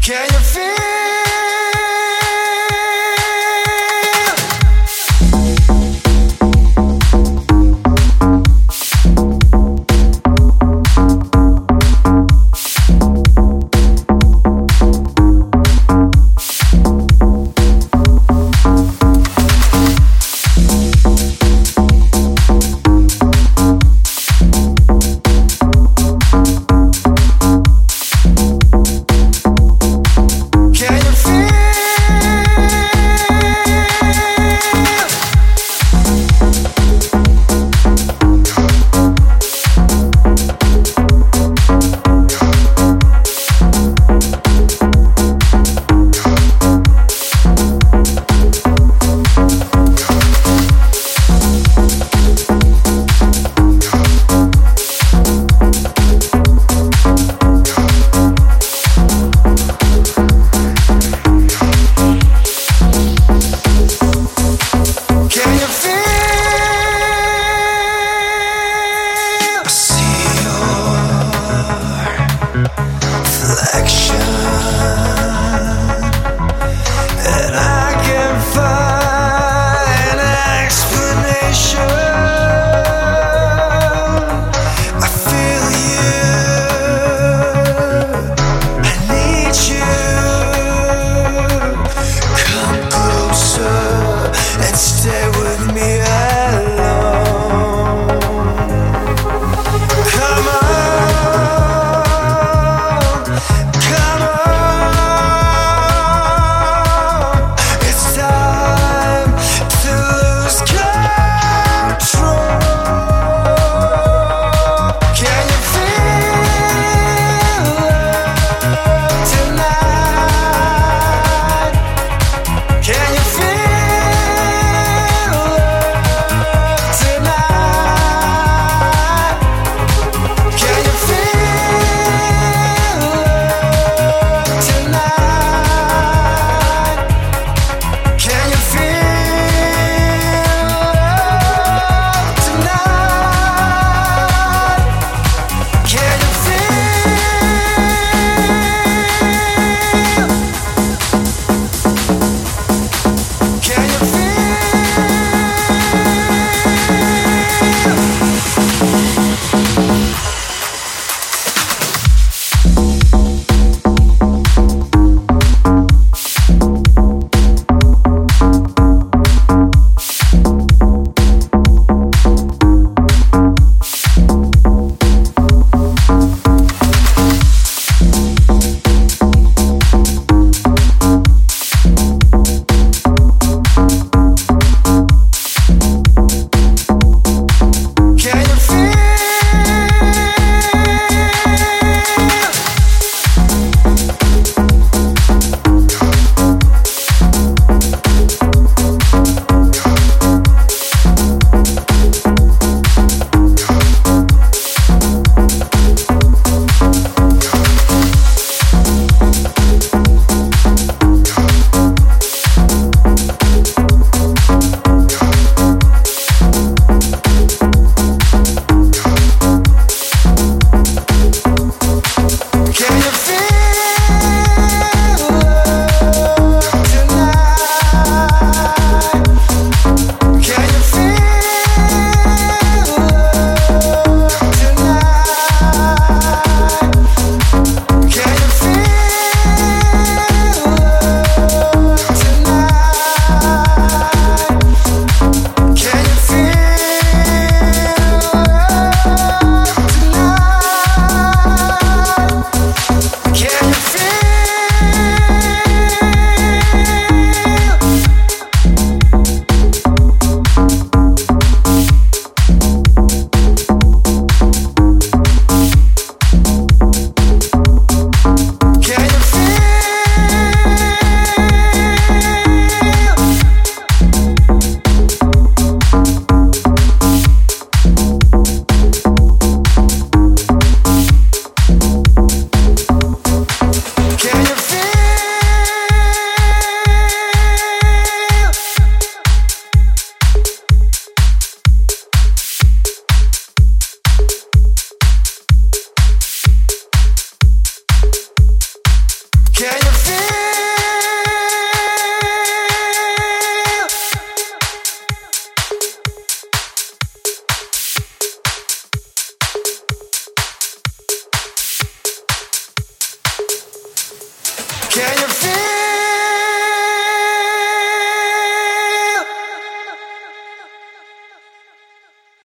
Can you feel? Can you feel?